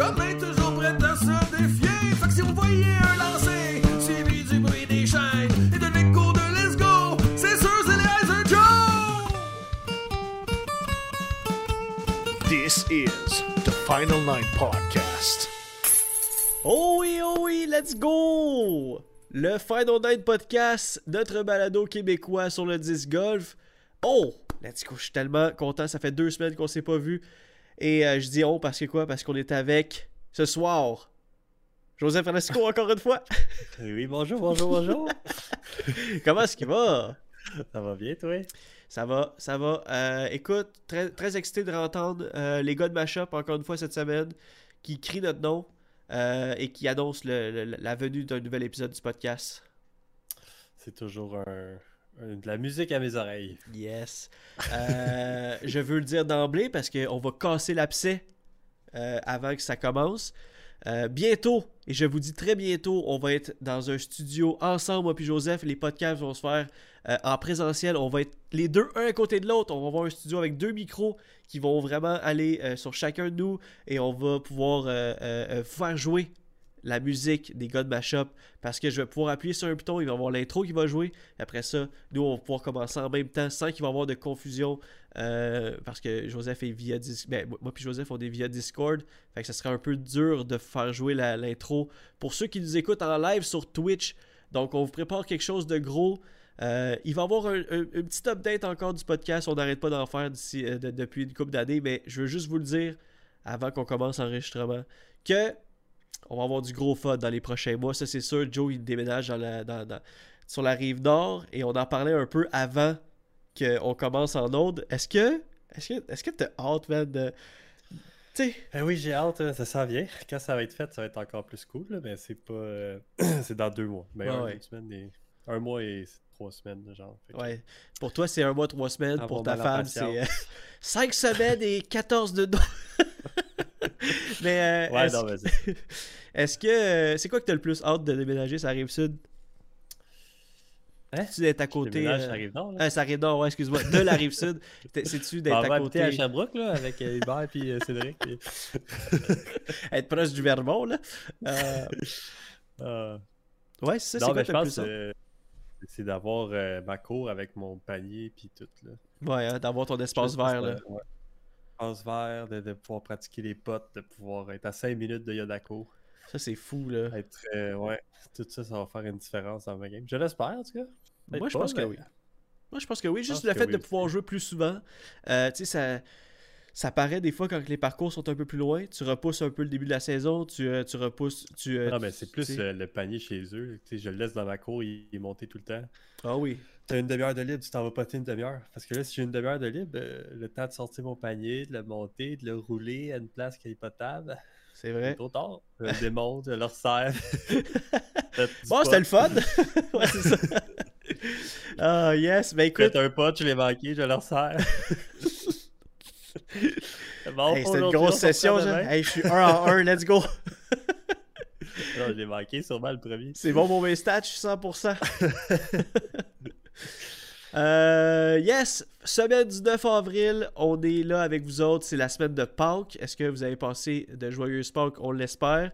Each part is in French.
Vrais chums, toujours prêts à se défier. Fait que si vous voyez un lancer, suivi du bruit des chaînes et de l'écho de Let's Go, c'est sûr c'est les Heiser Joe! This is the Final Nine Podcast. Oh oui, oh oui, let's go! Le Final Night Podcast, notre balado québécois sur le disc golf. Oh, let's go, je suis tellement content, ça fait deux semaines qu'on s'est pas vu. Et euh, je dis oh parce que quoi? Parce qu'on est avec, ce soir, Joseph Francisco encore une fois. Oui, bonjour, bonjour, bonjour. Comment est-ce qu'il va? ça va bien, toi? Ça va, ça va. Euh, écoute, très, très excité de entendre euh, les gars de Mashup encore une fois cette semaine qui crient notre nom euh, et qui annoncent le- le- la venue d'un nouvel épisode du podcast. C'est toujours un, un- de la musique à mes oreilles. Yes. Euh, je veux le dire d'emblée parce qu'on va casser l'abcès euh, avant que ça commence. Euh, bientôt, et je vous dis très bientôt, on va être dans un studio ensemble, moi puis Joseph. Les podcasts vont se faire en présentiel. On va être les deux un à côté de l'autre. On va avoir un studio avec deux micros qui vont vraiment aller sur chacun de nous et on va pouvoir faire jouer la musique des gars de parce que je vais pouvoir appuyer sur un bouton, il va y avoir l'intro qui va jouer. Après ça, nous, on va pouvoir commencer en même temps sans qu'il va y avoir de confusion euh, parce que Joseph est via Discord. Ben, moi puis Joseph, on est via Discord. Fait ça serait un peu dur de faire jouer l'intro. Pour ceux qui nous écoutent en live sur Twitch, donc on vous prépare quelque chose de gros. Euh, il va y avoir un, petit update encore du podcast. On n'arrête pas d'en faire euh, de- depuis une couple d'années, mais je veux juste vous le dire avant qu'on commence l'enregistrement que on va avoir du gros fun dans les prochains mois. Ça, c'est sûr. Joe, il déménage dans la- dans- dans- sur la rive nord et on en parlait un peu avant qu'on commence en onde. Est-ce que est-ce que est-ce que t'as hâte, man, de. Tu sais, Eh oui, j'ai hâte, hein, ça s'en vient. Quand ça va être fait, ça va être encore plus cool, là, mais c'est pas. euh, c'est dans deux mois. Mais Ouais, un, ouais. semaine et- un mois et trois semaines, genre. Que- ouais. Pour toi, c'est un mois, trois semaines. Pour ta femme, c'est euh, cinq semaines et 14 de dos. Mais euh, Ouais, est-ce non, vas-y. est-ce que. euh, c'est quoi que t'as le plus hâte de déménager? Ça rive sud? Hein? Tu d'être à côté. euh, ça arrive nord, là. Ah, ça arrive nord, ouais, excuse-moi. De la rive sud. C'est-tu On d'être à à côté? Sherbrooke, là, avec euh, Hubert et Cédric. et- Être proche du Vermont, là. Euh. Ouais, c'est ça, c'est quoi que je plus c'est d'avoir ma cour avec mon panier puis tout, là. Ouais, hein, d'avoir ton espace vert, là. Ouais. De, de pouvoir pratiquer les potes, de pouvoir être à 5 minutes de Yodako. Ça, c'est fou, là. Être, euh, ouais, tout ça, ça va faire une différence dans ma game. Je l'espère, en tout cas. Moi, je pense que oui. Moi, je pense que oui. Juste le fait oui de pouvoir jouer plus souvent. euh, tu sais, ça. Ça paraît des fois quand les parcours sont un peu plus loin, tu repousses un peu le début de la saison, tu, euh, tu repousses, tu... euh, Non, mais c'est plus euh, le panier chez eux. Tu sais, je le laisse dans ma cour, il, il est monté tout le temps. Ah oui. T'as une demi-heure de libre, tu t'en vas poter une demi-heure. Parce que là, si j'ai une demi-heure de libre, euh, le temps de sortir mon panier, de le monter, de le rouler à une place qui est potable, C'est c'est vrai. trop tard. Je le démonte, je le resserre. Bon, c'était le fun! ouais, c'est ça. Ah, yes. Ben écoute, un pot, je l'ai manqué, je le resserre. bon, hey, c'était une grosse on se session, demain. Hey, je suis un en un, let's go! Non, je l'ai manqué sûrement le premier. C'est bon pour mes stats, je suis 100%. Euh, yes, semaine du 9 avril, on est là avec vous autres, c'est la semaine de Pâques. Est-ce que vous avez passé de joyeuses Pâques? On l'espère.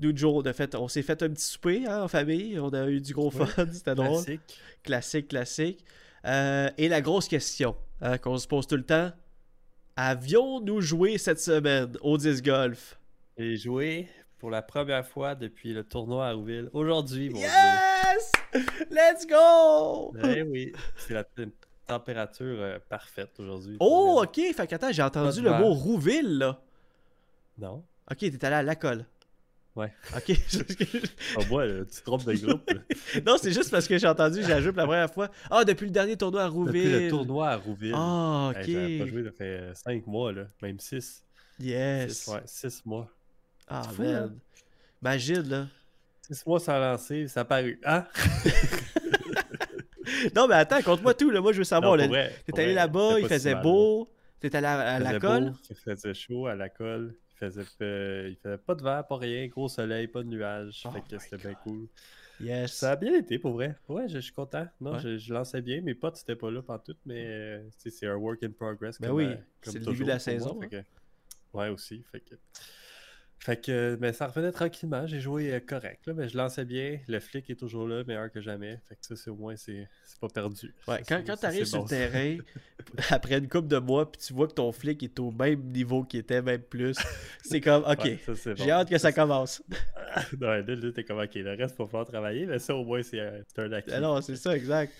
Nous, Joe, on, fait, on s'est fait un petit souper hein, en famille. On a eu du gros Ouais, fun. C'était drôle. Classique. Classique, classique. Euh, et la grosse question hein, qu'on se pose tout le temps avions-nous joué cette semaine au disc golf? J'ai joué pour la première fois depuis le tournoi à Rouville. Aujourd'hui, mon Yes Let's go. Eh oui, c'est la température euh, parfaite aujourd'hui. Oh, ok. Fait qu'attends, j'ai entendu le mot Rouville, là. Non. Ok, t'es allé à la colle. Ouais. Ok. Oh, moi, là, tu te trompes de groupe. là. non, c'est juste parce que j'ai entendu, j'ai joué pour la première fois. Ah, depuis le dernier tournoi à Rouville. Depuis le tournoi à Rouville. Ah, ok. Hey, J'avais pas joué, ça fait 5 mois, là. Même 6. yes. ouais, 6 mois. Ah, man. Imagine, là. 6 mois sans lancer, ça a paru. Hein? Non, mais attends, compte-moi tout, là. Moi, je veux savoir. T'es allé là-bas, il si faisait beau. T'es allé à, à là. Il la colle? beau, Il faisait chaud à la colle. Il faisait, euh, il faisait pas de vent, pas rien. Gros soleil, pas de nuages. Oh fait que c'était bien cool. Yes. Ça a bien été, pour vrai. Ouais, je, je suis content. Non, Ouais. je, je lançais bien. Mes potes, c'était pas là tout, mais euh, c'est un work in progress. Ben comme, oui, euh, c'est comme le début de la saison, moi, fait que- Ouais, aussi. Fait que... Fait que, mais ça revenait tranquillement. J'ai joué euh, correct, là, mais je lançais bien. Le flic est toujours là, meilleur que jamais. Fait que ça, c'est au moins, c'est pas perdu. Ouais, Ça, quand quand ça, t'arrives c'est sur bon, le terrain, après une coupe de mois, puis tu vois que ton flic est au même niveau qu'il était, même plus, c'est comme, ok, Ouais, j'ai bon. hâte que ça commence. Ouais, là, là, t'es comme, ok, le reste, il va falloir travailler, mais ça, au moins, c'est un, c'est un acquis. Ah non, c'est ça, exact.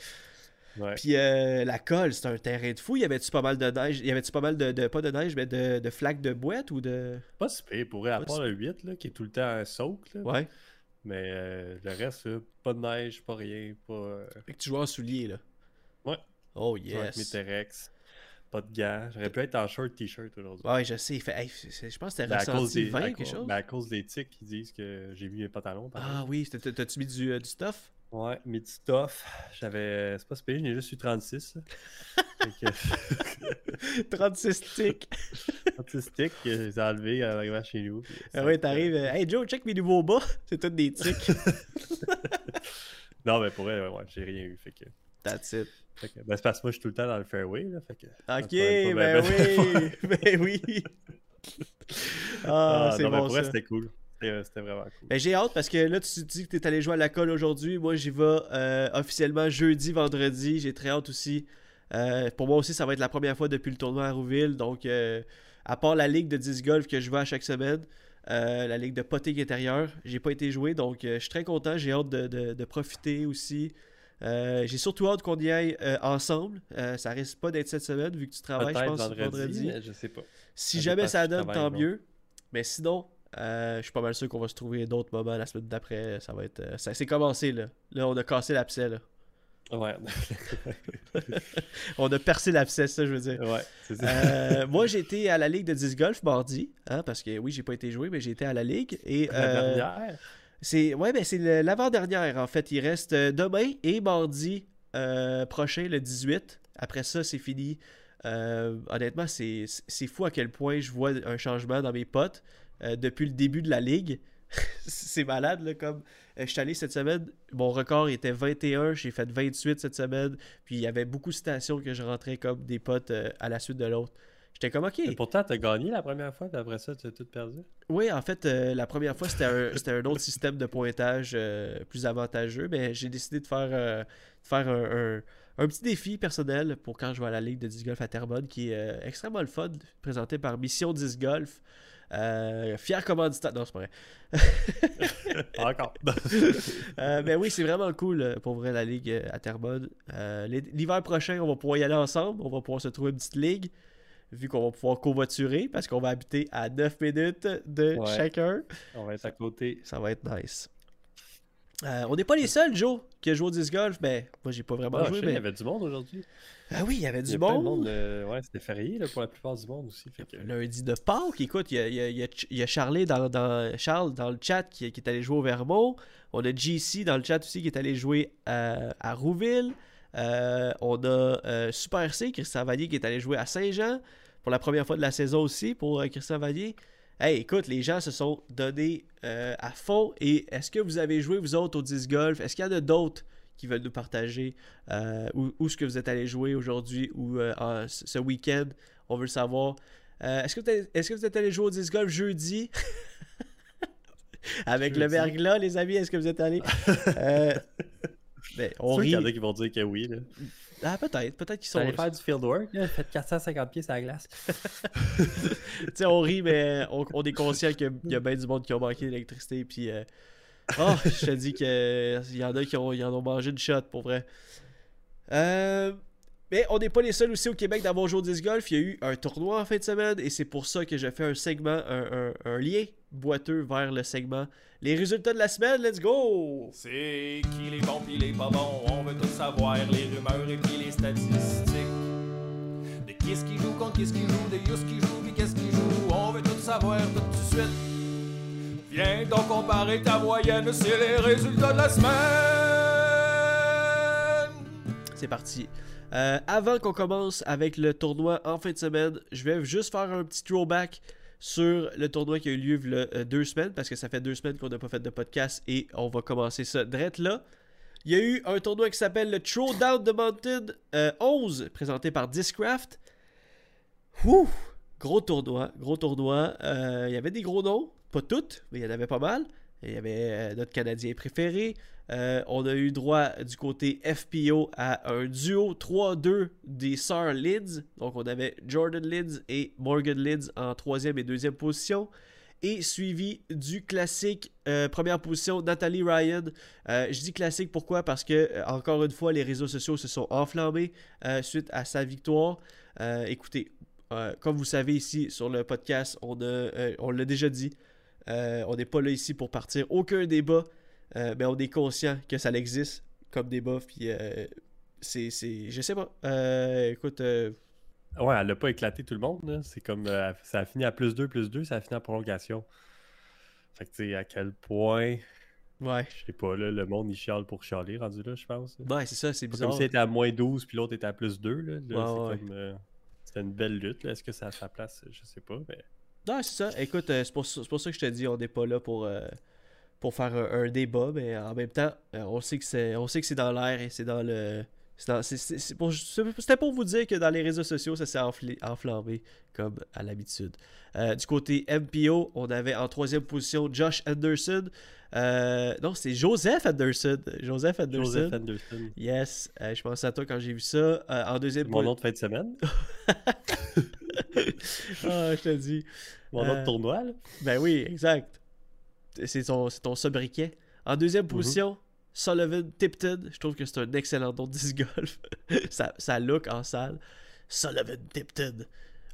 Ouais. Puis euh, la colle, c'est un terrain de fou. Y avait-tu pas mal de neige? Y avait-tu pas mal de, de- pas de neige, mais de, de flaques de boîte ou de? Pas si pire, pour à part le 8, là, qui est tout le temps un soak, là. Ouais. Mais euh, le reste, là, pas de neige, pas rien, pas. euh, Fait que tu joues en souliers, là. Ouais. Oh jouer avec mes yes. Terex, pas de gants. J'aurais pu être en short t-shirt aujourd'hui. Ouais, je sais. Fait, hey, je pense que t'as ressenti des, 20 à quelque chose? ben, à cause des tics qui disent que j'ai mis mes pantalons. par Ah oui, t'as- t'as-tu mis du, euh, du stuff? Ouais, mes petits stuff. J'avais. C'est pas ce pays, j'en ai juste eu 36. là. Fait que- 36 sticks. 36 sticks que j'ai enlevés en arrivant chez nous. Ah ouais, t'arrives. euh, Hey Joe, check mes nouveaux bas. C'est tous des tics. Non, mais pour ouais, ouais, j'ai rien eu. Fait que. That's it. fait que- ben, c'est parce que moi, je suis tout le temps dans le fairway. Là, fait que, Ok, ben ben, oui. ben oui. Ah, Ah, c'est non, mais bon pour vrai, ça. c'était cool. C'était c'était vraiment cool. Ben, j'ai hâte parce que là, tu te dis que t'es allé jouer à la colle aujourd'hui. Moi, j'y vais euh, officiellement jeudi, vendredi. J'ai très hâte aussi. Euh, pour moi aussi, ça va être la première fois depuis le tournoi à Rouville. Donc, euh, à part la ligue de 10 golf que je vais à chaque semaine, euh, la ligue de potting intérieur, j'ai pas été joué. Donc, euh, je suis très content. J'ai hâte de, de- de profiter aussi. Euh, j'ai surtout hâte qu'on y aille euh, ensemble. Euh, ça risque pas d'être cette semaine vu que tu travailles, je pense, vendredi, vendredi. je sais pas. Si Ça jamais ça donne, tant mieux. Mais sinon, euh, je suis pas mal sûr qu'on va se trouver d'autres moments la semaine d'après. Ça va être. euh, ça c'est commencé là. Là, on a cassé l'abcès là. Ouais. On a percé l'abcès, ça je veux dire. ouais, ça. Euh, moi été à la ligue de 10 golf mardi, hein, parce que oui j'ai pas été joué, mais j'ai été à la ligue et La euh, dernière. c'est ouais ben c'est l'avant-dernière en fait. Il reste demain et mardi prochain le 18. Après ça c'est fini. Honnêtement c'est c'est fou à quel point je vois un changement dans mes potes euh, depuis le début de la ligue. c'est malade là comme euh, je suis allé cette semaine, mon record était 21, j'ai fait 28 cette semaine, puis il y avait beaucoup de stations que je rentrais comme des potes euh, à la suite de l'autre. J'étais comme ok. Et pourtant, t'as gagné la première fois, puis après ça, tu as tout perdu. Oui, en fait, euh, la première fois, c'était un, autre système de pointage euh, plus avantageux, mais j'ai décidé de faire, de faire un, un- un petit défi personnel pour quand je vais à la Ligue de 10 Golf à Terrebonne, qui est euh, extrêmement le fun, présenté par Mission 10 Golf. Euh, fier commanditaire. Non, c'est pas vrai. Pas encore. Euh, mais oui, c'est vraiment cool euh, pour vrai la ligue euh, à Terrebonne. Euh, l'hi- L'hiver prochain, on va pouvoir y aller ensemble. On va pouvoir se trouver une petite ligue. Vu qu'on va pouvoir covoiturer parce qu'on va habiter à 9 minutes de Ouais. chacun. On va être à côté. Ça va être nice. Euh, on n'est pas les seuls, Joe, qui a joué au disc golf. Mais moi, j'ai pas vraiment Ah, joué. Mais... Il y avait du monde aujourd'hui. Ah oui, il y avait Il y du monde. monde. euh, Ouais, c'était férié là, pour la plupart du monde aussi. Fait que... Lundi de Pâques, écoute, il y a, il y a- il y a Ch- il y a Charlie dans, dans- Charles dans le chat qui, qui est allé jouer au Vermont. On a JC dans le chat aussi qui est allé jouer à, à Rouville. Euh, on a euh, Super C, Christian Valier, qui est allé jouer à Saint-Jean pour la première fois de la saison aussi pour euh, Christian Valier. Hey, écoute, les gens se sont donnés euh, à fond. Et est-ce que vous avez joué, vous autres, au disc golf? Est-ce qu'il y en a d'autres qui veulent nous partager euh, où, où est-ce que vous êtes allé jouer aujourd'hui ou euh, ce week-end? On veut le savoir. Est-ce, que vous êtes, est-ce que vous êtes allé jouer au disc golf jeudi? Avec le verglas, les amis, est-ce que vous êtes allés? Ben, on sûr qu'il y rit. en a qui vont dire que oui. Là. Ah, peut-être. Peut-être qu'ils sont. Allez faire du fieldwork, là, faites 450 pieds sur la glace. Tu sais, on rit, mais on, on est conscient qu'il y a bien du monde qui a manqué d'électricité. Puis, euh, oh, je te dis qu'il y en a qui ont, ils en ont mangé une shot, pour vrai. Euh, mais on n'est pas les seuls aussi au Québec d'avoir joué au disc golf. Il y a eu un tournoi en fin de semaine et c'est pour ça que j'ai fait un segment, un, un- un lien boiteux vers le segment. Les résultats de la semaine, let's go! C'est qui les bons pis les pas bons, on veut tout savoir, les rumeurs et puis les statistiques. De qui est-ce qui joue contre qui est-ce qui joue, de Yus qui joue pis qu'est-ce qui joue, on veut tout savoir tout de suite. Viens donc comparer ta moyenne, c'est les résultats de la semaine. C'est parti. Euh, avant qu'on commence avec le tournoi en fin de semaine, je vais juste faire un petit throwback sur le tournoi qui a eu lieu euh, deux semaines, parce que ça fait deux semaines qu'on n'a pas fait de podcast et on va commencer ça direct là. Il y a eu un tournoi qui s'appelle le Throwdown the Mountain euh, 11, présenté par Discraft. Ouh! Gros tournoi, gros tournoi. Euh, il y avait des gros noms, pas toutes, mais il y en avait pas mal. Il y avait euh, notre Canadien préféré. Euh, on a eu droit du côté FPO à un duo 3-2 des sœurs Lids. Donc on avait Jordan Lids et Morgan Lids en troisième et deuxième position. Et suivi du classique euh, première position, Nathalie Ryan. Je dis classique pourquoi? Parce que, encore une fois, les réseaux sociaux se sont enflammés suite à sa victoire. Écoutez, comme vous savez ici sur le podcast, on l'a déjà dit. Euh, on n'est pas là ici pour partir aucun débat. Euh, mais on est conscient que ça existe comme débat. Puis euh, c'est, c'est. Je sais pas. Écoute. Ouais, elle a pas éclaté tout le monde. C'est comme. euh, ça a fini à plus 2, plus 2, ça a fini en prolongation. Fait que tu sais, à quel point. ouais. Je sais pas, là, le monde il chiale pour chialer, rendu là, je pense. Ouais, c'est ça, c'est bizarre. comme si était à moins 12 puis l'autre était à plus 2. Là. Là, Ouais, c'est ouais. comme. euh, C'était une belle lutte. là. Est-ce que ça a sa place? Je sais pas. Mais... Non, c'est ça. Écoute, euh, c'est, pour pour ça que je te dis, on n'est pas là pour, euh, pour faire un, un débat, mais en même temps, euh, on sait que c'est, on sait que c'est dans l'air et c'est dans le. pour- C'était pour vous dire que dans les réseaux sociaux, ça s'est enflammé comme à l'habitude. Du côté MPO, on avait en troisième position Josh Anderson. Non, c'est Joseph Anderson. Joseph Anderson. Joseph Anderson. Yes, je pensais à toi quand j'ai vu ça. En deuxième mon nom de fin de semaine. Ah, je te dis. Mon nom Euh, tournoi. Là. Ben oui, exact. C'est ton, ton sobriquet. En deuxième position, Sullivan Tipton. Je trouve que c'est un excellent nom de disc golf. ça, ça look en salle. Sullivan Tipton.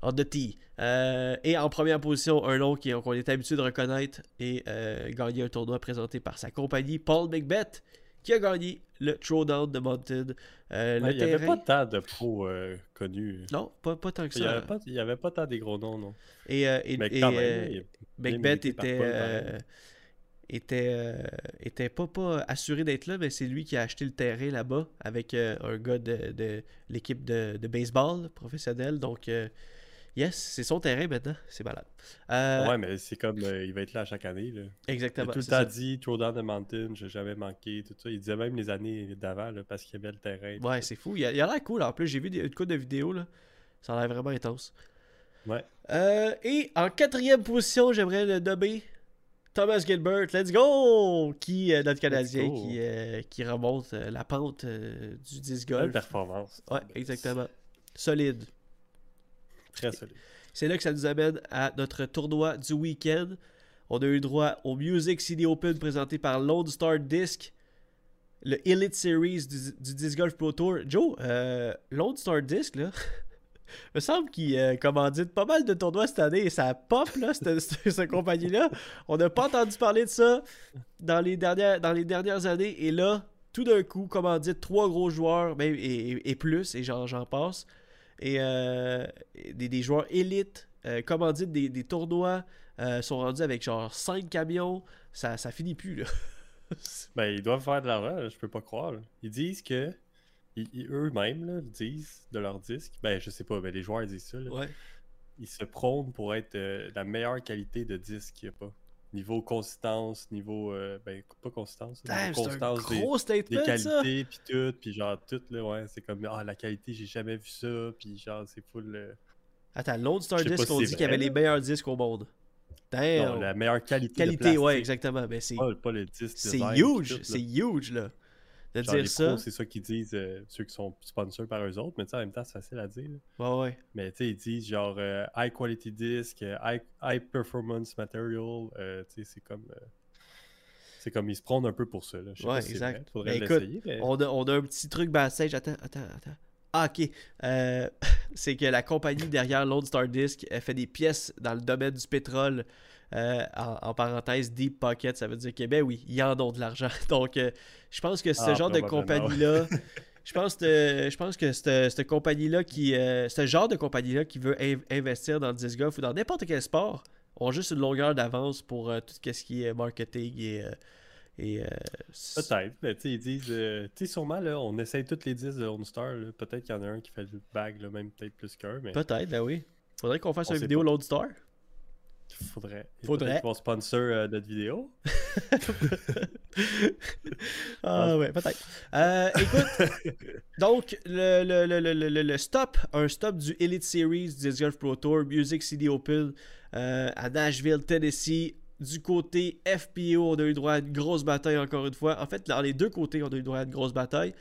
On the tee. Euh, et en première position, un nom qu'on est habitué de reconnaître et euh, gagner un tournoi présenté par sa compagnie, Paul McBeth, qui a gagné le Throwdown de Mountain. Euh, Ouais, le il n'y avait pas tant de pros euh, connus. Non, pas, pas tant que Il n'y ça. avait, pas- il y avait pas tant des gros noms, non. Et, euh, et- Mais et, quand euh, même, Macbeth était, était, euh, était pas, pas assuré d'être là, mais c'est lui qui a acheté le terrain là-bas avec euh, un gars de, de l'équipe de, de baseball professionnel. Donc, euh, yes, c'est son terrain maintenant. C'est malade. Euh, Ouais, mais c'est comme euh, il va être là chaque année. Là. Il a Exactement. tout le temps ça. dit Throw down the mountain, j'ai jamais manqué, tout ça. Il disait même les années d'avant parce qu'il y avait le terrain. Ouais, c'est fou. Il a l'air cool. En plus, j'ai vu des, une couple de vidéos. Là. Ça a l'air vraiment intense. Ouais. Euh, et en quatrième position, j'aimerais le nommer Thomas Gilbert. Let's go! Qui, euh, notre Canadien, qui, qui remonte la pente du disc Belle golf. performance. Ouais, exactement. Solide. Très solide. C'est là que ça nous amène à notre tournoi du week-end. On a eu droit au Music City Open présenté par Lone Star Disc, le Elite Series du, du Disc Golf Pro Tour. Joe, euh, Lone Star Disc, là, me semble qu'il euh, commandite pas mal de tournois cette année et ça pop, là, cette, cette- cette compagnie-là. On n'a pas entendu parler de ça dans les dernières, dans les dernières années et là, tout d'un coup, commandite trois gros joueurs, même, et, et- et plus, et j'en j'en passe et euh, des, des joueurs élites euh, commanditent des, des tournois euh, sont rendus avec genre 5 camions ça, ça finit plus là Ben, ils doivent faire de l'argent, je peux pas croire. là. Ils disent que. Eux-mêmes disent de leur disque. Ben, je sais pas, mais les joueurs disent ça. là. ouais Ils se prônent pour être euh, la meilleure qualité de disque qu'il n'y a pas. Niveau consistance, niveau. euh, ben, pas consistance. Damn, niveau un constance des- gros des statement qualités puis tout puis genre tout là ouais c'est comme ah la qualité j'ai jamais vu ça puis genre c'est full euh, attends Lone Star Je sais pas Disc si on dit qu'il y avait les meilleurs disques au monde Damn. Non, la meilleure qualité. de Qualité, ouais, exactement. Mais c'est Pas, pas le disque c'est huge. C'est huge, là. De Genre, les ça. pros, c'est ça qu'ils disent, euh, ceux qui sont sponsors par eux autres, mais tu sais, en même temps, c'est facile à dire. là. Ouais, ouais. Mais tu sais, ils disent genre euh, high quality disc, euh, high, high performance material, euh, tu sais, c'est comme. c'est comme ils se prennent un peu pour ça. Là. Je sais Ouais, pas si exact. vrai, Faudrait écoute, l'essayer. Mais... On a, on a un petit truc backstage. Attends, attends, attends. Ah, ok. C'est que la compagnie derrière Lone Star Disc elle fait des pièces dans le domaine du pétrole. Euh, en, en parenthèse, Deep Pocket, ça veut dire que, ben oui, ils en ont de l'argent. Donc, euh, je pense que ce Ah, genre de compagnie-là, je pense que, je pense que cette, cette compagnie-là qui, euh, ce genre de compagnie-là qui veut in- investir dans le disc golf ou dans n'importe quel sport, ont juste une longueur d'avance pour euh, tout ce qui est marketing et, euh, et euh, Peut-être, mais tu sais, ils disent. euh, tu sais, sûrement, là, on essaye toutes les 10 de Lone Star. Peut-être qu'il y en a un qui fait le bag, là, même peut-être plus qu'un, mais Peut-être, ben oui. Faudrait qu'on fasse On une vidéo. Lone Star. Faudrait. Faudrait. vont sponsor euh, notre vidéo. Ah ouais, peut-être. Euh, écoute, donc le, le, le, le, le, le stop, un stop du Elite Series du Disc Golf Pro Tour, Music City Open euh, à Nashville, Tennessee. Du côté FPO, on a eu droit à une grosse bataille encore une fois. En fait, dans les deux côtés, on a eu droit à une grosse bataille.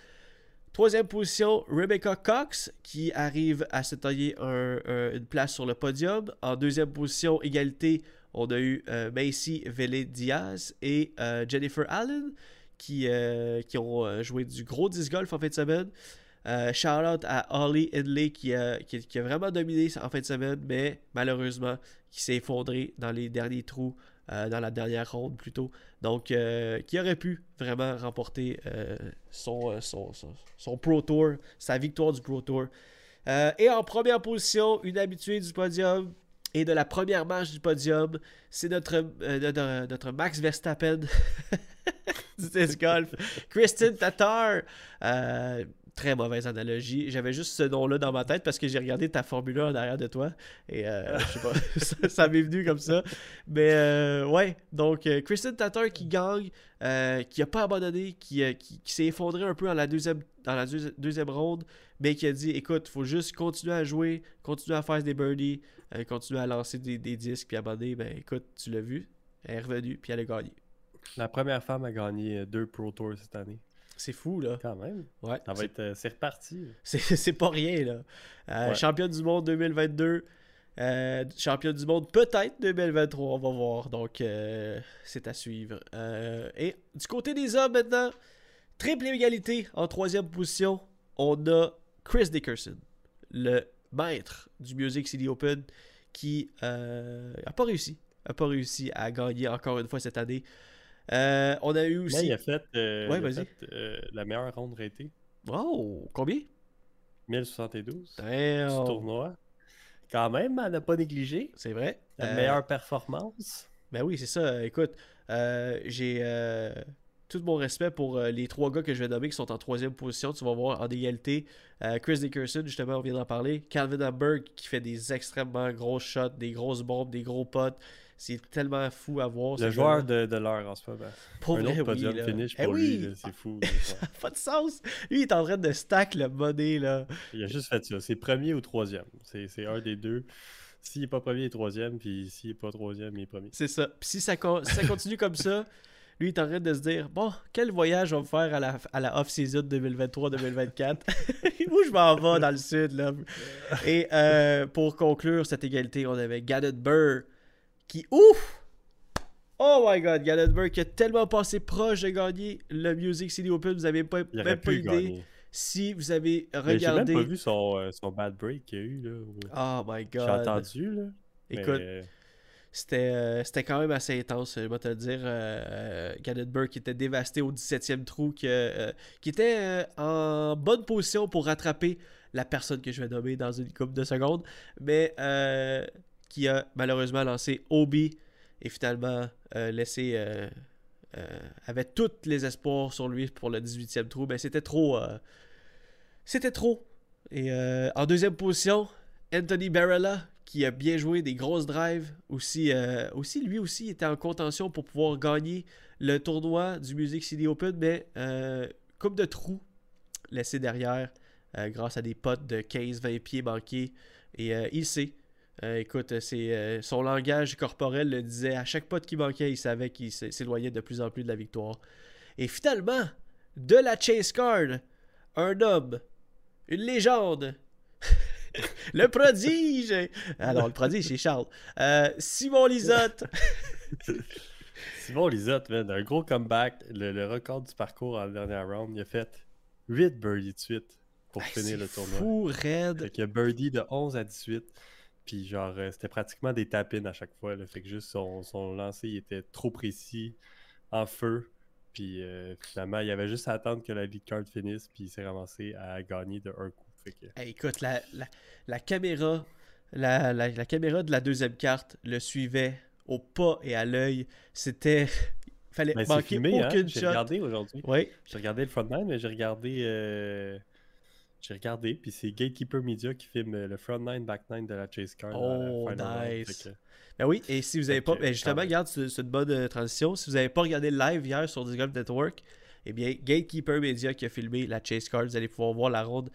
Troisième position, Rebecca Cox, qui arrive à se tailler un- une place sur le podium. En deuxième position, égalité, on a eu euh, Macy Vélé Diaz et euh, Jennifer Allen, qui, euh, qui ont euh, joué du gros disc golf en fin de semaine. Euh, shout out à Holly Hindley qui a, qui a vraiment dominé en fin de semaine, mais malheureusement qui s'est effondré dans les derniers trous, euh, dans la dernière ronde plutôt. Donc, euh, qui aurait pu vraiment remporter euh, son, son, son, Pro Tour, sa victoire du Pro Tour. Et en première position, une habituée du podium et de la première marche du podium, c'est notre, notre, notre Max Verstappen du disc golf, Kristen Tatar. Très mauvaise analogie. J'avais juste ce nom-là dans ma tête parce que j'ai regardé ta Formule 1 en arrière de toi. Et euh, je sais pas, ça, ça m'est venu comme ça. Mais euh, ouais, donc euh, Kristen Tatar qui gagne, euh, qui a pas abandonné, qui, euh, qui, qui s'est effondré un peu dans la deuxième, dans la deuxi- deuxième ronde, mais qui a dit écoute, faut juste continuer à jouer, continuer à faire des birdies, euh, continuer à lancer des, des disques, puis abandonner. Ben écoute, tu l'as vu, elle est revenue, puis elle a gagné. La première femme a gagné euh, deux Pro Tours cette année. C'est fou, là. Quand même. Ouais. Ça va être. euh, c'est reparti. C'est pas rien, là. Euh, Ouais. Championne du monde 2022. Euh, championne du monde peut-être 2023, on va voir. Donc, euh, c'est à suivre. Euh, et du côté des hommes maintenant, triple égalité en troisième position. On a Chris Dickerson, le maître du Music City Open, qui euh, a pas réussi. A pas réussi à gagner encore une fois cette année. Euh, on a eu Mais aussi. il a fait, euh, Ouais, il a vas-y. fait, euh, la meilleure ronde ratée. Wow! Combien? 1072 du Damn! tournoi. Quand même, elle n'a pas négligé. C'est vrai. La meilleure performance. Ben oui, c'est ça. Écoute, j'ai tout mon respect pour les trois gars que je vais nommer qui sont en troisième position. Tu vas voir en égalité. Euh, Chris Dickerson, justement, on vient d'en parler. Calvin Hamburg qui fait des extrêmement gros shots, des grosses bombes, des gros potes. C'est tellement fou à voir. Le joueur de, de l'heure en ce moment. Pour Un vrai, autre podium oui, finish Eh pour lui, oui, là, c'est fou. pas de sens. Lui, il est en train de stack le money, là. Il a juste fait ça. C'est premier ou troisième? C'est c'est un des deux. S'il n'est pas premier, il est troisième. Puis s'il n'est pas troisième, il est premier. C'est ça. Puis si ça, si ça continue comme ça, lui, il est en train de se dire Bon, quel voyage on va faire à la, à la off-season 2023-2024 Où je m'en vais dans le sud, là. Et euh, pour conclure cette égalité, on avait Gannon Burr qui, ouf Oh my god, Gannon qui a tellement passé proche de gagner le Music City Open, vous avez pas, Il aurait même pas idée gagner. si vous avez Mais J'ai même regardé. pas vu son, euh, son bad break qu'il y a eu. là. Oh my J'ai god. entendu. Là, mais, Écoute, euh, C'était, euh, c'était quand même assez intense, je vais te le dire. Euh, qui était dévasté au 17e trou, qui, euh, qui était euh, en bonne position pour rattraper la personne que je vais nommer dans une couple de secondes, mais euh, qui a malheureusement lancé Obi et finalement euh, laissé. euh, euh, avait tous les espoirs sur lui pour le 18e trou, mais c'était trop. c'était trop. Et en deuxième position, Anthony Barella, qui a bien joué des grosses drives. Aussi, aussi, lui aussi était en contention pour pouvoir gagner le tournoi du Music City Open, mais euh, coupe de trous laissé derrière grâce à des potes de 15-20 pieds manqués. Et il sait. Euh, écoute, c'est, euh, son langage corporel le disait. À chaque pote qui manquait, il savait qu'il s'é- s'éloignait de plus en plus de la victoire. Et finalement, de la chase card, un homme, une légende, le prodige. Alors, le prodige, c'est Charles. Euh, Simon Lisotte. Simon Lisotte, man, un gros comeback. Le, le record du parcours en dernière round, il a fait 8 birdies de suite pour Hey, finir le tournoi. fou, raide. Fait a birdie de 11 à 18. Puis genre, euh, c'était pratiquement des tapines à chaque fois. Là. Fait que juste son, son lancer, il était trop précis, en feu. Puis euh, finalement, il avait juste à attendre que la lead card finisse. Puis il s'est ramassé à gagner de un coup. Fait que Hey, écoute, la, la, la caméra, la, la, la caméra de la deuxième carte le suivait au pas et à l'œil. C'était. Fallait Ben, manquer filmé, hein. aucune J'ai shot. regardé aujourd'hui. Oui. J'ai regardé le front nine, mais j'ai regardé. euh, J'ai regardé, puis c'est Gatekeeper Media qui filme le front nine, back nine de la Chase Card. Oh, round. nice. Que- Ben oui, et si vous avez Fait pas. Ben justement, regarde, c'est une bonne euh, transition. Si vous n'avez pas regardé le live hier sur Disc Golf Network, eh bien, Gatekeeper Media qui a filmé la Chase Card, vous allez pouvoir voir la ronde,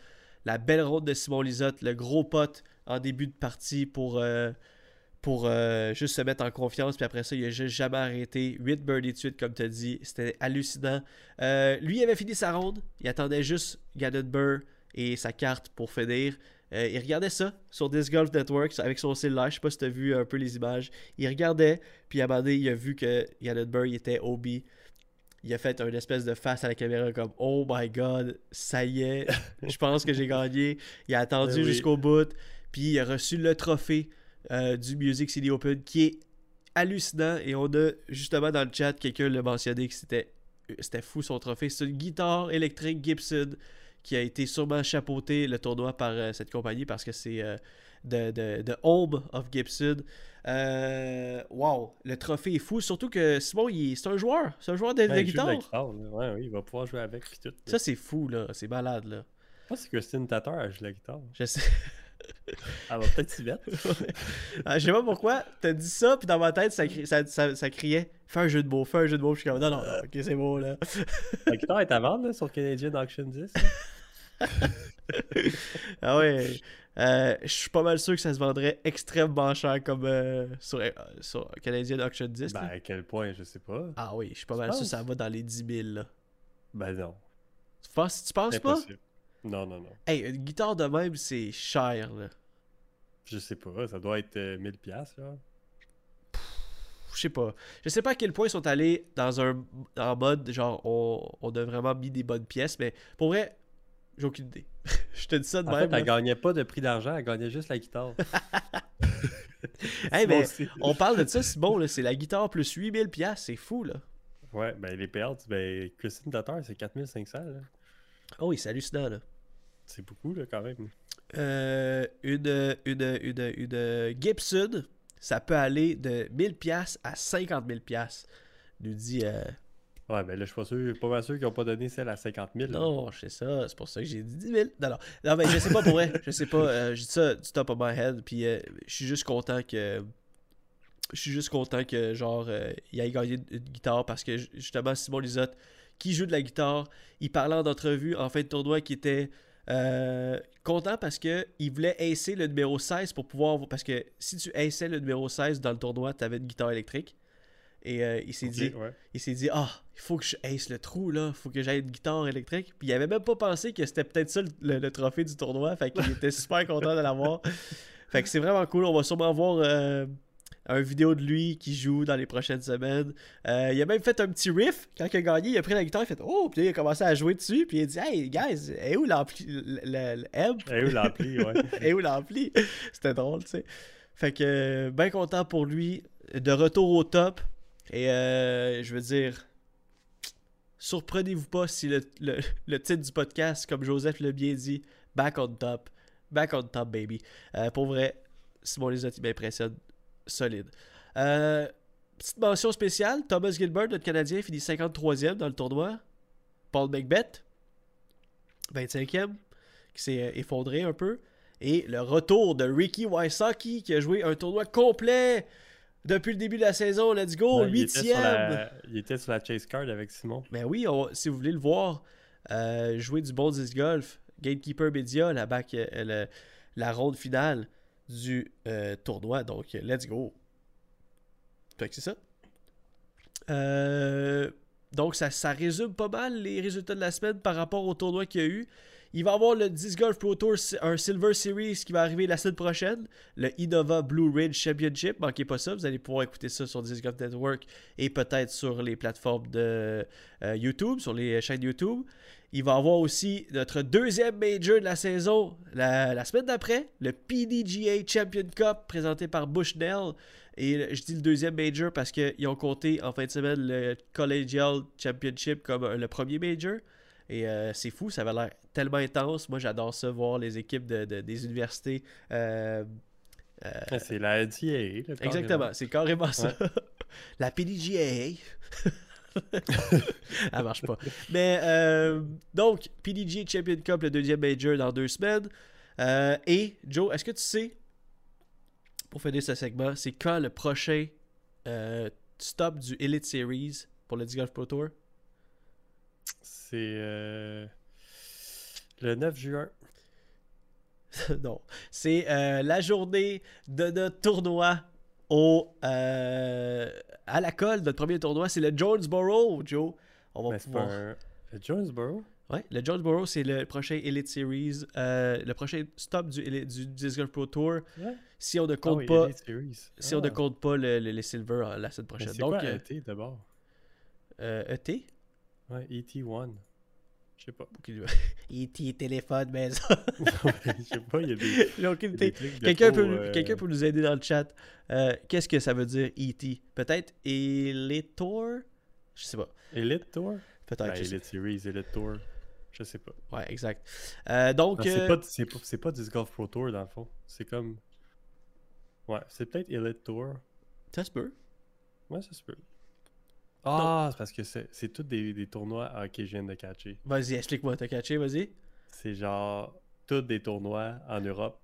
la belle ronde de Simon Lisotte, le gros pote en début de partie pour, euh, pour euh, juste se mettre en confiance. Puis après ça, il a juste jamais arrêté. 8 birdies de suite, comme tu as dit. C'était hallucinant. Euh, lui, il avait fini sa ronde. Il attendait juste Gannon Burr et sa carte pour finir. Euh, il regardait ça sur Disc Golf Network avec son cellulaire. Je sais pas si tu as vu un peu les images. Il regardait, puis à un moment donné, il a vu que Gannon Burr il était OB. Il a fait une espèce de face à la caméra comme Oh my god, ça y est, je pense que j'ai gagné. Il a attendu Ben oui. jusqu'au bout, puis il a reçu le trophée euh, du Music City Open qui est hallucinant. Et on a justement dans le chat, quelqu'un l'a mentionné que c'était c'était fou son trophée. C'est une guitare électrique Gibson qui a été sûrement chapeauté le tournoi par euh, cette compagnie parce que c'est euh, de, de, de Home of Gibson. Euh, wow, le trophée est fou. Surtout que Simon, c'est un joueur. C'est un joueur de, de Ouais, il joue de guitare. la guitare, là. Ouais, oui, il va pouvoir jouer avec. Tout. Ça, c'est fou, là. C'est malade, là. Je pense que Christine Tatar a joué de la guitare. Je sais. Elle va peut-être s'y mettre. Ah, je sais pas pourquoi. T'as dit ça, puis dans ma tête, ça, cri- ça, ça, ça criait Fais un jeu de mots, fais un jeu de mots. Puis je suis comme Non, non, non, ok, c'est beau, là. la guitare est à vendre là, sur Canadian Auction 10. Ah ouais. Euh, je suis pas mal sûr que ça se vendrait extrêmement cher comme euh, sur, euh, sur Canadian Auction 10. ben, là. à quel point, je sais pas. Ah oui, je suis pas tu mal sûr que ça va dans les 10 000. Là. Ben non. Tu penses, tu penses pas? Impossible. Non, non, non. Hey, une guitare de même, c'est cher. Là. Je sais pas, ça doit être euh, 1000$, piastres, là. Je sais pas. Je sais pas à quel point ils sont allés dans un en mode genre on, on a vraiment mis des bonnes pièces, mais pour vrai, j'ai aucune idée. je te dis ça de En même. fait, elle là. gagnait pas de prix d'argent, elle gagnait juste la guitare. Hey, Simon mais aussi. on parle de ça, c'est bon, là, c'est la guitare plus 8000 pièces, c'est fou là. Ouais, ben les payouts, ben Christine Tatar, c'est 4500, là. Oh oui, c'est hallucinant là. C'est beaucoup, là, quand même. Euh, une, une, une, une Gibson, ça peut aller de 1000 pièces à 50 000 pièces. Nous dit euh, Ouais, ben là, je suis pas sûr, pas mal sûr qu'ils ont pas donné celle à 50 000. là. non, je sais ça, c'est pour ça que j'ai dit 10 000. Non, non, non, mais je sais pas pour vrai, je sais pas, euh, je dis ça du top of my head, puis euh, je suis juste content que je suis juste content que genre il ait gagné une, guitare parce que ju- justement Simon Lisotte qui joue de la guitare, il parlait en entrevue en fin de tournoi qui était euh, content parce que il voulait acer le numéro 16 pour pouvoir parce que si tu açais le numéro 16 dans le tournoi, tu avais une guitare électrique. Et euh, il s'est dit ouais. il s'est dit ah, il faut que je ace le trou là, il faut que j'aille une guitare électrique. Puis il avait même pas pensé que c'était peut-être ça le, le- le trophée du tournoi, fait qu'il était super content de l'avoir. Fait que c'est vraiment cool, on va sûrement voir euh, un vidéo de lui qui joue dans les prochaines semaines. Euh, il a même fait un petit riff quand il a gagné, il a pris la guitare, il a fait oh, puis il a commencé à jouer dessus, puis il a dit hey guys, est où l'ampli le, le- le amp? Eh oui, l'ampli, ouais. Et où l'ampli? C'était drôle, tu sais. Fait que, bien content pour lui. De retour au top. Et euh, je veux dire, surprenez-vous pas si le, le- le titre du podcast, comme Joseph l'a bien dit, Back on top. Back on top, baby. Euh, pour vrai, Simon Lisotte, il m'impressionne solide. Euh, petite mention spéciale, Thomas Gilbert, notre Canadien, finit 53e dans le tournoi. Paul McBeth, 25e, qui s'est euh, effondré un peu. Et le retour de Ricky Wysocki, qui a joué un tournoi complet depuis le début de la saison. Let's go, Ouais, il, était sur 8e. la... il était sur la chase card avec Simon. Ben oui, on- si vous voulez le voir, euh, jouer du bon disc golf, Gatekeeper Media, la, back, euh, le- la ronde finale du euh, tournoi. Donc, let's go. Fait que c'est ça. Euh, donc, ça, ça résume pas mal les résultats de la semaine par rapport au tournoi qu'il y a eu. Il va y avoir le Disc Golf Pro Tour, un Silver Series qui va arriver la semaine prochaine. Le Innova Blue Ridge Championship. Manquez pas ça. Vous allez pouvoir écouter ça sur Disc Golf Network et peut-être sur les plateformes de euh, YouTube, sur les chaînes YouTube. Il va y avoir aussi notre deuxième major de la saison la, la semaine d'après, le PDGA Champion Cup présenté par Bushnell. Et je dis le deuxième major parce qu'ils ont compté en fin de semaine le Collegial Championship comme euh, le premier major. Et euh, c'est fou, ça avait l'air tellement intense. Moi, j'adore ça, voir les équipes de, de- des universités. euh, euh, C'est la NCAA. exactement, c'est carrément ça. La PDGA. Elle marche pas. Mais euh, donc, PDGA Champion Cup, le deuxième major dans deux semaines. Euh, et Joe, est-ce que tu sais, pour finir ce segment, c'est quand le prochain euh, stop du Elite Series pour le Disc Golf Pro Tour? C'est euh, le 9 juin. non. C'est la journée de notre tournoi au, euh, à la colle. Notre premier tournoi, c'est le Jonesboro, Joe. On va Mais pouvoir... un... le Jonesboro? Ouais, le Jonesboro, c'est le prochain Elite Series, euh, le prochain stop du, du Disc Golf Pro Tour. Ouais. Si on ne Ah compte oui, pas, si on ne Ah. compte pas le- le- les Silver euh, la semaine prochaine. c'est Donc, quoi euh, ET d'abord? euh, ET Ouais, ET1. Je sais pas. ET téléphone maison. Je sais pas, il y a des. J'ai aucune il idée. Quelqu'un peut, euh, peut nous aider dans le chat. Euh, Qu'est-ce que ça veut dire ET Peut-être Elite Tour Je sais pas. Elite Tour Peut-être. Ben, Elite Series, Elite Tour. Je sais pas. Ouais, exact. Euh, donc, c'est pas, pas, pas Disc Golf Pro Tour dans le fond. C'est comme. Ouais, c'est peut-être Elite Tour. ça se peut. Ouais, ça se peut. Ah, c'est parce que c'est c'est tous des, des tournois. Ah, ok, je viens de catcher. Vas-y, explique-moi, t'as catché, vas-y. C'est genre tous des tournois en Europe.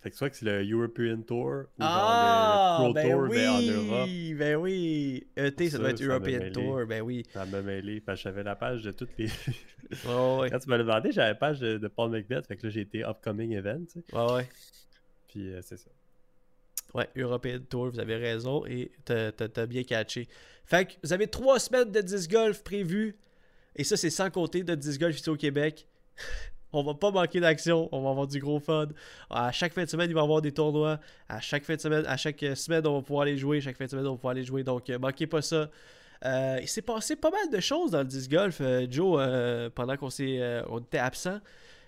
Fait que soit que c'est le European Tour ou Ah, genre le Pro ben Tour, oui, mais en Europe. ben oui. ET, ça, Ça, doit être European. Tour, ben oui. Ça m'a mêlé. Parce que j'avais la page de toutes les. Ouais, ouais, Quand tu m'as demandé, j'avais la page de, de Paul McBeth. Fait que là, j'ai été Upcoming Event. tu sais. ouais, ouais. Puis euh, c'est ça. Ouais, European Tour, vous avez raison et t'as t'as- t'as bien catché. Fait que vous avez trois semaines de disc golf prévues et ça, c'est sans compter de disc golf ici au Québec. On va pas manquer d'action, on va avoir du gros fun. À chaque fin de semaine, il va y avoir des tournois. À chaque fin de semaine, à chaque euh, semaine, on va pouvoir aller jouer. Chaque fin de semaine, on va pouvoir aller jouer. Donc, euh, manquez pas ça. Euh, il s'est passé pas mal de choses dans le disc golf, euh, Joe, euh, pendant qu'on on était absent.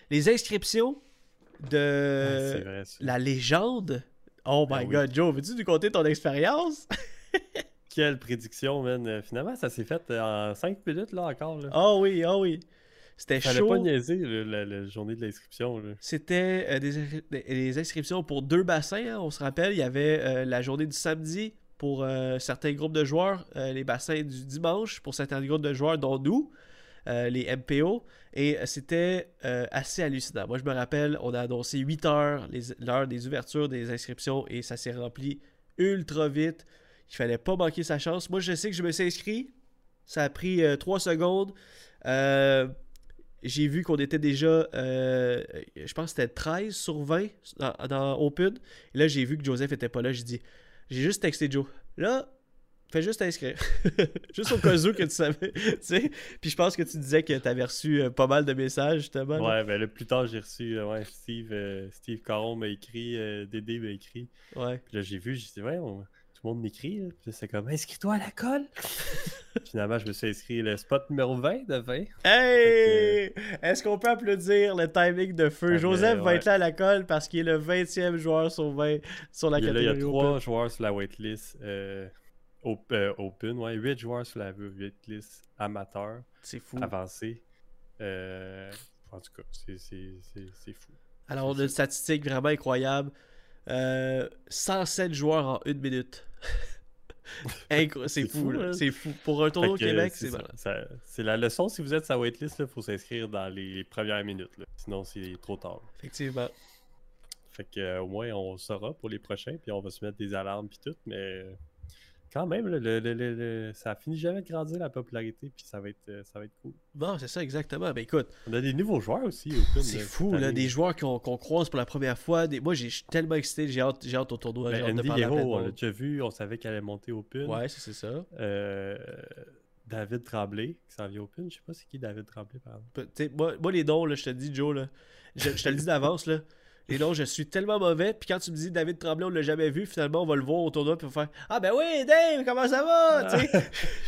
Les inscriptions de vrai. la légende. Oh my Ah oui. god, Joe, veux-tu nous conter ton expérience? Quelle prédiction, man. Euh, Finalement, ça s'est fait euh, en 5 minutes, là, encore. Là. Oh oui, oh oui. C'était Fallait chaud. pas niaiser le- la, la journée de l'inscription. C'était euh, des, inscriptions pour deux bassins, hein, on se rappelle. Il y avait euh, la journée du samedi pour euh, certains groupes de joueurs, les bassins du dimanche pour certains groupes de joueurs, dont nous, les MPO. Et c'était assez hallucinant. Moi, je me rappelle, on a annoncé 8 heures l'heure des ouvertures des inscriptions et ça s'est rempli ultra vite. Il fallait pas manquer sa chance. Moi, je sais que je me suis inscrit. Ça a pris 3 secondes. Euh, j'ai vu qu'on était déjà, euh, je pense que c'était 13 sur 20 dans, dans Open. Et là, j'ai vu que Joseph était pas là. J'ai dit, j'ai juste texté Joe. Là, fais juste t'inscrire. juste au cas où que tu savais. Puis je pense que tu disais que tu avais reçu euh, pas mal de messages, justement. là. Ouais, ben le plus tard, j'ai reçu euh, ouais, Steve, euh, Steve Caron m'a écrit, euh, Dédé m'a écrit. Ouais. Puis là, j'ai vu, j'ai dit, ouais, on- tout le monde m'écrit. là. Puis là, c'est comme, inscris-toi à la colle. Finalement, je me suis inscrit le spot numéro 20 de 20. Hey! Est-ce qu'on peut applaudir le timing de feu? Ah, Joseph va être là à la colle parce qu'il est le 20e joueur sur 20 sur la Puis là, il y catégorie a Open. trois joueurs sur la waitlist euh, op- euh, open, ouais, 8 joueurs sur la waitlist amateur, C'est fou. avancé. Euh, en tout cas, c'est- c'est c'est- c'est fou. Alors, on a une statistique vraiment incroyable. Euh, 107 joueurs en une minute. C'est fou, hein. C'est fou. Pour un tournoi au Québec, c'est malade. La leçon, si vous êtes la waitlist, il faut s'inscrire dans les premières minutes. là. Sinon, c'est trop tard. Effectivement. Fait que euh, au moins on saura pour les prochains, puis on va se mettre des alarmes puis tout, mais quand même, là, le, le- le- le- ça finit jamais de grandir la popularité, puis ça va être, euh, ça va être cool. Bon, c'est ça, exactement. Ben écoute, On a des nouveaux joueurs aussi. au c'est fou, là, des joueurs qu'on croise pour la première fois. Des... Moi, j'ai- tellement excité, j'ai hâte, j'ai hâte au tournoi. Ben, Andy de Guerrero, on l'a déjà vu, on savait qu'elle allait monter au Open. Ouais, c'est ça. Euh, David Tremblay, qui s'en vient au Open. Je sais pas c'est qui David Tremblay, par exemple. Pe- t'sais, moi, moi, les noms, là, je te le dis, Joe, là, je, je te le dis d'avance, là. Les noms, je suis tellement mauvais. Puis quand tu me dis David Tremblay, on l'a jamais vu, finalement, on va le voir au tournoi. Puis on va faire Ah, ben oui, Dave, comment ça va? Sais,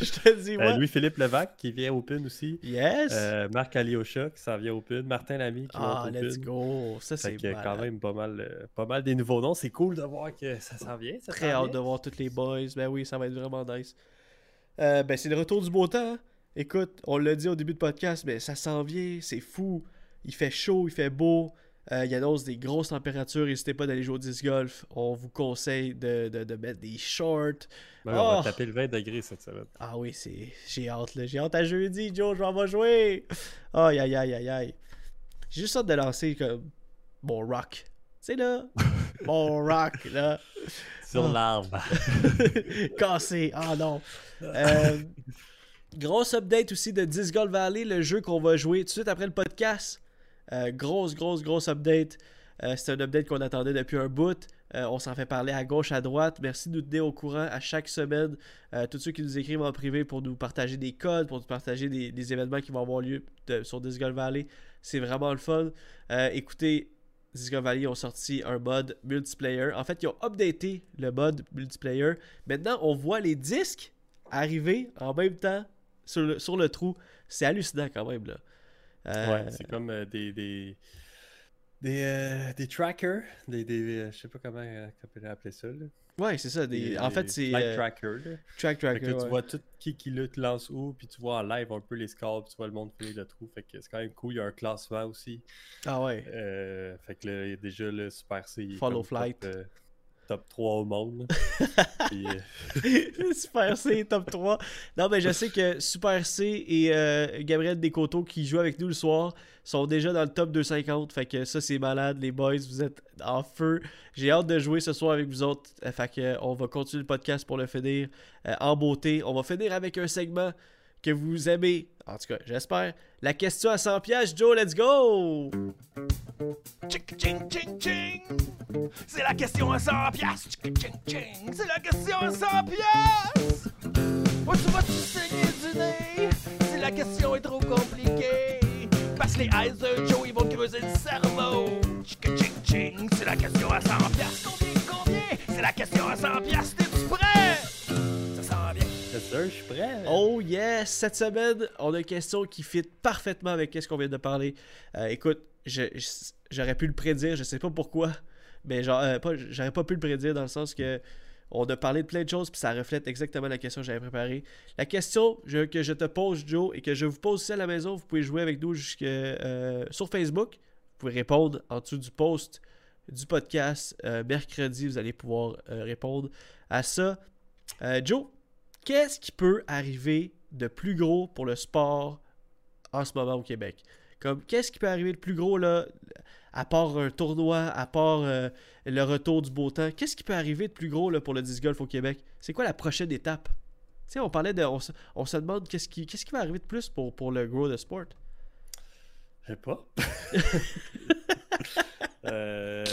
je te dis, Euh, ouais. Louis-Philippe Levac, qui vient au Open aussi. Yes! Euh, Marc Aliocha, qui s'en vient au Open. Martin Lamy, qui ah, monte au let's go. Ça, c'est quand même pas mal, euh, pas mal des nouveaux noms. C'est cool de voir que ça s'en vient. ça Très hâte de voir tous les boys. Ben oui, ça va être vraiment nice. Ben, c'est le retour du beau temps. hein. Écoute, on l'a dit au début de podcast, mais ça s'en vient, c'est fou. Il fait chaud, il fait beau. Euh, il annonce des grosses températures. N'hésitez pas d'aller jouer au disc golf. On vous conseille de, de- de mettre des shorts. On Oh! va taper le 20 degrés cette semaine. Ah oui, c'est. J'ai hâte, là. J'ai hâte à jeudi, Joe, je vais jouer. Aïe, aïe, aïe, aïe, aïe. J'ai juste hâte de lancer comme. Mon rock. Tu sais, là. Mon rock, là. Sur Ah. l'arbre. Cassé. Ah non. Euh, grosse update aussi de Disc Golf Valley, le jeu qu'on va jouer tout de suite après le podcast. Euh, grosse, grosse, grosse update. Euh, c'est un update qu'on attendait depuis un bout. Euh, on s'en fait parler à gauche, à droite. Merci de nous tenir au courant à chaque semaine. Tous ceux qui nous écrivent en privé pour nous partager des codes, pour nous partager des, événements qui vont avoir lieu sur Disc Golf Valley. C'est vraiment le fun. Écoutez, Disc Golf Valley ont sorti un mode multiplayer. En fait, ils ont updaté le mode multiplayer. Maintenant, on voit les disques arriver en même temps sur le, sur le trou. C'est hallucinant quand même, là. Euh, Ouais, c'est comme euh, des. des... Des, euh, des trackers, des, des euh, je sais pas comment euh, on peut appeler ça. Là. ouais, c'est ça. des- en fait, c'est euh, tracker. Là. track tracker. que tu vois tout qui qui lutte lance où, puis tu vois en live un peu les scores, puis tu vois le monde filer le trou. Fait que c'est quand même cool. Il y a un classement aussi. Ah ouais. Euh, fait que là, il y a déjà le Super C. Follow Flight. Top, euh, top 3 au monde. Puis, euh, Super C, top 3. Non, mais je sais que Super C et euh, Gabriel Descoteaux qui jouent avec nous le soir sont déjà dans le top 250. Fait que ça, c'est malade, les boys. Vous êtes en feu. J'ai hâte de jouer ce soir avec vous autres. Fait que euh, on va continuer le podcast pour le finir en beauté. On va finir avec un segment que vous aimez. En tout cas, j'espère. La question à 100 pièces, Joe, let's go! C'est la question à 100 piastres. Tchic, ching, ching. C'est la question à 100 piastres. Où tu vas-tu saigner du nez? Si la question est trop compliquée. Parce que les eyes de Joe, ils vont te creuser le cerveau. C'est la question à 100 piastres. Combien, combien? C'est la question à 100 piastres. T'es-tu prêt? Je suis prêt. Oh yes! Cette semaine, on a une question qui fit parfaitement avec ce qu'on vient de parler. Euh, écoute, j'aurais pu le prédire, je sais pas pourquoi, mais genre, euh, pas- j'aurais pas pu le prédire dans le sens que on a parlé de plein de choses puis ça reflète exactement la question que j'avais préparée. La question que je te pose, Joe, et que je vous pose aussi à la maison, vous pouvez jouer avec nous jusque, euh, sur Facebook. Vous pouvez répondre en dessous du post du podcast. Euh, mercredi, vous allez pouvoir répondre à ça. Joe, qu'est-ce qui peut arriver de plus gros pour le sport en ce moment au Québec? Comme, qu'est-ce qui peut arriver de plus gros, là, à part un tournoi, à part euh, le retour du beau temps? Qu'est-ce qui peut arriver de plus gros là, pour le disc golf au Québec? C'est quoi la prochaine étape? Tu sais, on parlait de. On se, on se demande qu'est-ce qui, qu'est-ce qui va arriver de plus pour, pour le grow de sport? Je sais pas. euh,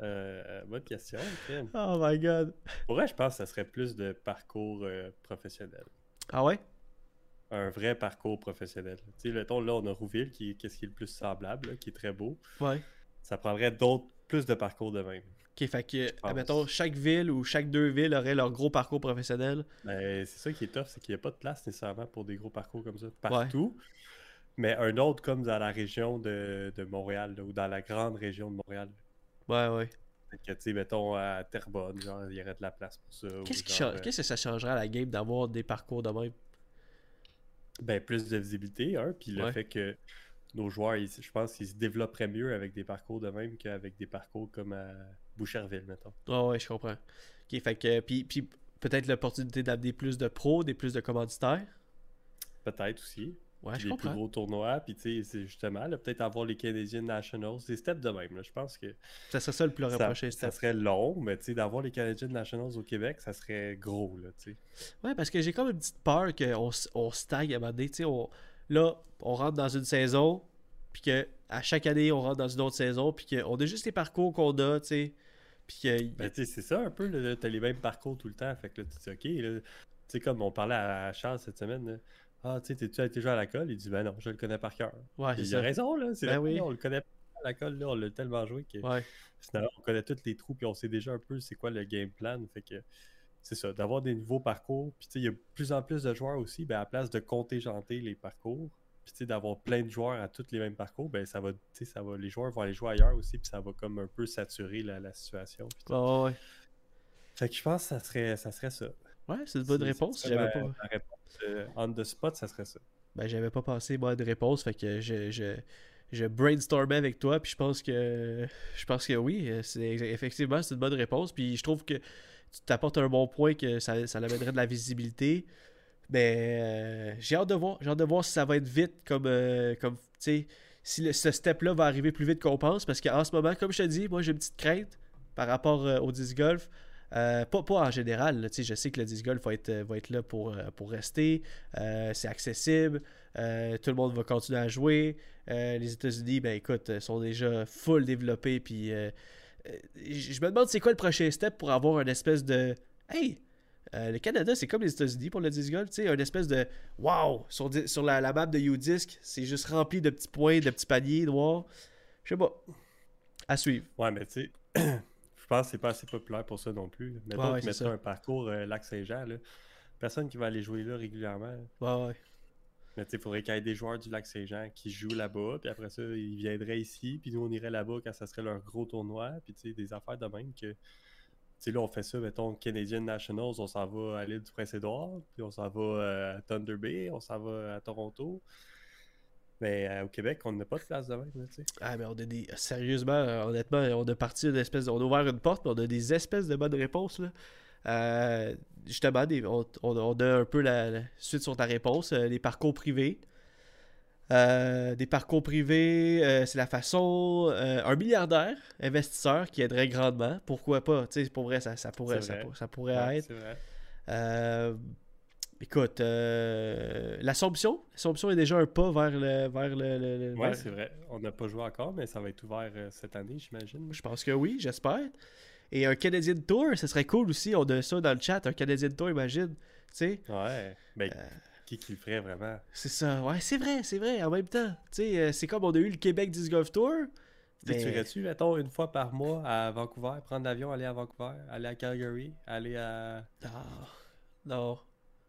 euh, bonne question. Kim. Oh my god. Pour vrai, je pense que ça serait plus de parcours euh, professionnel. Ah ouais? Un vrai parcours professionnel. Tu sais, mettons, là, on a Rouville, qui, qu'est-ce qui est le plus semblable, là, qui est très beau. Ouais. Ça prendrait d'autres, plus de parcours de même. Ok, fait que, pense. admettons, chaque ville ou chaque deux villes auraient leur gros parcours professionnel. Mais c'est ça qui est tough, c'est qu'il n'y a pas de place nécessairement pour des gros parcours comme ça partout. Mais un autre comme dans la région de, de Montréal, là, ou dans la grande région de Montréal. Ouais, ouais. Fait que, tu sais, mettons, à Terrebonne, genre, il y aurait de la place pour ça. Qu'est-ce, qui change- euh, qu'est-ce que ça changerait à la game d'avoir des parcours de même? Ben, plus de visibilité, hein, puis le Ouais. fait que nos joueurs, ils- je pense qu'ils se développeraient mieux avec des parcours de même qu'avec des parcours comme à Boucherville, mettons. Ah ouais, je comprends. Ok, fait que, puis, puis peut-être l'opportunité d'amener plus de pros, des plus de commanditaires? Peut-être aussi. Ouais, puis je les plus gros tournois. Puis, tu sais, c'est justement, peut-être avoir les Canadian Nationals. Des steps de même, là. Je pense que Ça serait ça le plus ça, rapproché. ça serait long, mais, tu sais, d'avoir les Canadian Nationals au Québec, ça serait gros, là, tu sais. Ouais, parce que j'ai comme une petite peur qu'on on stagne à un moment donné. Tu sais, on- là, on rentre dans une saison, puis que à chaque année, on rentre dans une autre saison, puis qu'on a juste les parcours qu'on a, tu sais. Puis que. Ben, tu sais, c'est ça un peu, là, t'as les mêmes parcours tout le temps. Fait que là, tu dis, OK, là, tu sais, comme on parlait à Charles cette semaine, là, ah, tu sais, t'es-tu été joué à la colle? Il dit, ben non, je le connais par cœur. ouais, il a raison, là. C'est Ben vrai, oui. on le connaît pas à la colle, là, on l'a tellement joué que Ouais. finalement, on connaît tous les trous, puis on sait déjà un peu c'est quoi le game plan. Fait que c'est ça, d'avoir des nouveaux parcours. Puis tu sais, il y a de plus en plus de joueurs aussi, ben, à la place de contingenter les parcours, puis tu d'avoir plein de joueurs à tous les mêmes parcours, ben ça va, tu sais, ça va, les joueurs vont aller jouer ailleurs aussi, puis ça va comme un peu saturer la, la situation. tout. Ouais. Fait que je pense que ça serait ça. Serait ça. Ouais, c'est une bonne réponse. J'avais pas. Euh, on the spot, ça serait ça. Ben, j'avais pas pensé moi de réponse, fait que je, je, je brainstormais avec toi, puis je pense que je pense que oui, euh, c'est effectivement c'est une bonne réponse, puis je trouve que tu t'apportes un bon point que ça, ça amènerait de la visibilité. Mais euh, j'ai hâte de voir, j'ai hâte de voir si ça va être vite comme euh, comme tu sais si le- ce step-là va arriver plus vite qu'on pense parce qu'en ce moment, comme je te dis, moi j'ai une petite crainte par rapport euh, au disc golf. Euh, pas, en général, je sais que le disc golf va être, être là pour, euh, rester. Euh, c'est accessible. Euh, tout le monde va continuer à jouer. Euh, les États-Unis, ben écoute, euh, sont déjà full développés. Puis euh, euh, je me demande c'est quoi le prochain step pour avoir une espèce de Hey, euh, le Canada, c'est comme les États-Unis pour le disc golf, tu sais, une espèce de Wow, sur, la map de U-Disc, c'est juste rempli de petits points, de petits paniers noirs. Je sais pas. À suivre. Ouais, mais tu sais, je pense que c'est pas assez populaire pour ça non plus. Mettons Ouais, un parcours euh, Lac-Saint-Jean. Personne qui va aller jouer là régulièrement. Ouais, ouais. Mais tu sais, il faudrait qu'il y ait des joueurs du Lac-Saint-Jean qui jouent là-bas, puis après ça, ils viendraient ici, puis nous, on irait là-bas quand ça serait leur gros tournoi, puis tu sais, des affaires de même que... Tu sais, là, on fait ça, mettons, Canadian Nationals, on s'en va à l'île du Prince-Édouard, puis on s'en va euh, à Thunder Bay, on s'en va à Toronto. Mais euh, au Québec, on n'a pas de place de même, là. Ah, mais on a des. Sérieusement, euh, honnêtement, on a parti une espèce. On a ouvert une porte, mais on a des espèces de bonnes réponses. Là. Euh, justement, des- on, on- on a un peu la, la suite sur ta réponse. les parcours privés. Des parcours privés, c'est la façon. un milliardaire, investisseur qui aiderait grandement. Pourquoi pas Tu sais, pour vrai, ça, ça pourrait, ça, pourrait Ouais, être. Écoute, euh, l'Assomption. L'Assomption est déjà un pas vers le. Vers le, le- le- Ouais, vers- c'est vrai. On n'a pas joué encore, mais ça va être ouvert euh, cette année, j'imagine. Je pense que oui, j'espère. Et un Canadian Tour, ce serait cool aussi. On a ça dans le chat, un Canadian Tour, imagine. Tu sais, Ouais. Ben, Euh. qui qui le ferait vraiment? c'est ça. Ouais, c'est vrai, c'est vrai, en même temps. Tu sais, euh, c'est comme on a eu le Québec Disc Golf Tour. Mais- Tu irais-tu, mettons, une fois par mois à Vancouver, prendre l'avion, aller à Vancouver, aller à Calgary, aller à... Ah, non.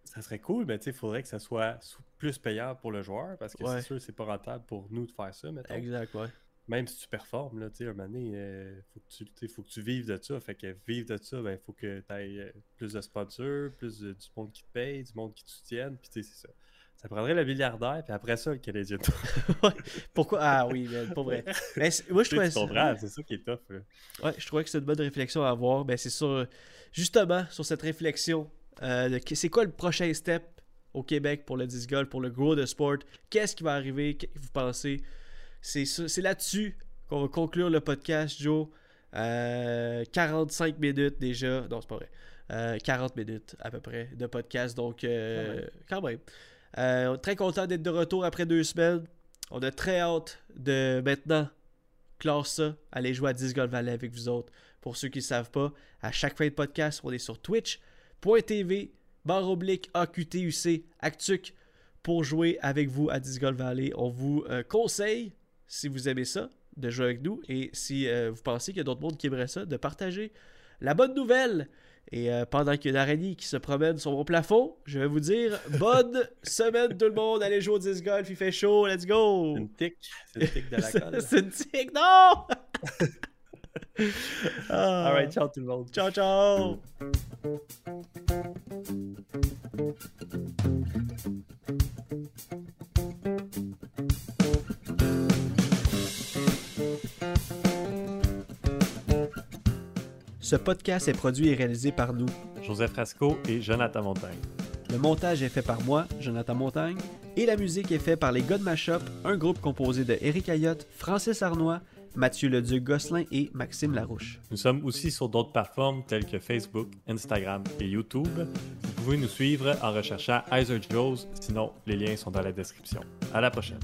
Ça serait cool, mais il faudrait que ça soit plus payant pour le joueur, parce que Ouais. c'est sûr c'est pas rentable pour nous de faire ça, mettons. Exact, ouais. Même si tu performes, là, tu sais, un moment donné, euh, faut, que tu, faut que tu vives de ça. Fait que vivre de ça, ben, faut que tu aies plus de sponsors, plus de- du monde qui te paye, du monde qui te soutienne, puis tu sais, c'est ça. Ça prendrait le milliardaire, puis après ça, le Canadien. Pourquoi? Ah oui, mais pas vrai. Mais moi, je trouvais ça. c'est ça qui est tough. là. Ouais, je trouvais que c'est une bonne réflexion à avoir. Ben, c'est sur. Justement, sur cette réflexion. Euh, c'est quoi le prochain step au Québec pour le disc golf, pour le grow de sport? Qu'est-ce qui va arriver? Qu'est- Vous pensez? C'est là-dessus qu'on va conclure le podcast, Joe. Euh, 45 minutes déjà. Non, c'est pas vrai. Euh, 40 minutes à peu près de podcast. Donc, euh, quand même. Euh, très content d'être de retour après deux semaines. On a très hâte de maintenant clore ça, aller jouer à Disc Golf Valley avec vous autres. Pour ceux qui ne savent pas, à chaque fin de podcast, on est sur twitch.tv, barre oblique AQTUC, Actuc, pour jouer avec vous à Disc Golf Valley. On vous euh, conseille, si vous aimez ça, de jouer avec nous. Et si euh, vous pensez qu'il y a d'autres mondes qui aimeraient ça, de partager la bonne nouvelle. Et euh, pendant qu'il y a une araignée qui se promène sur mon plafond, je vais vous dire bonne semaine tout le monde. Allez jouer au disc golf, il fait chaud, let's go! C'est une tic, c'est une tic de la colle. C'est une tic, non! Ah. Alright, ciao tout le monde. Ciao, ciao! Ce podcast est produit et réalisé par nous. Joseph Rasco et Jonathan Montagne. Le montage est fait par moi, Jonathan Montagne, Et la musique est faite par les God Mashup, un groupe composé de Eric Ayotte, Francis Arnois, Mathieu Leduc-Gosselin et Maxime Larouche. Nous sommes aussi sur d'autres plateformes telles que Facebook, Instagram et YouTube. Vous pouvez nous suivre en recherchant Heiser Joes, sinon les liens sont dans la description. À la prochaine.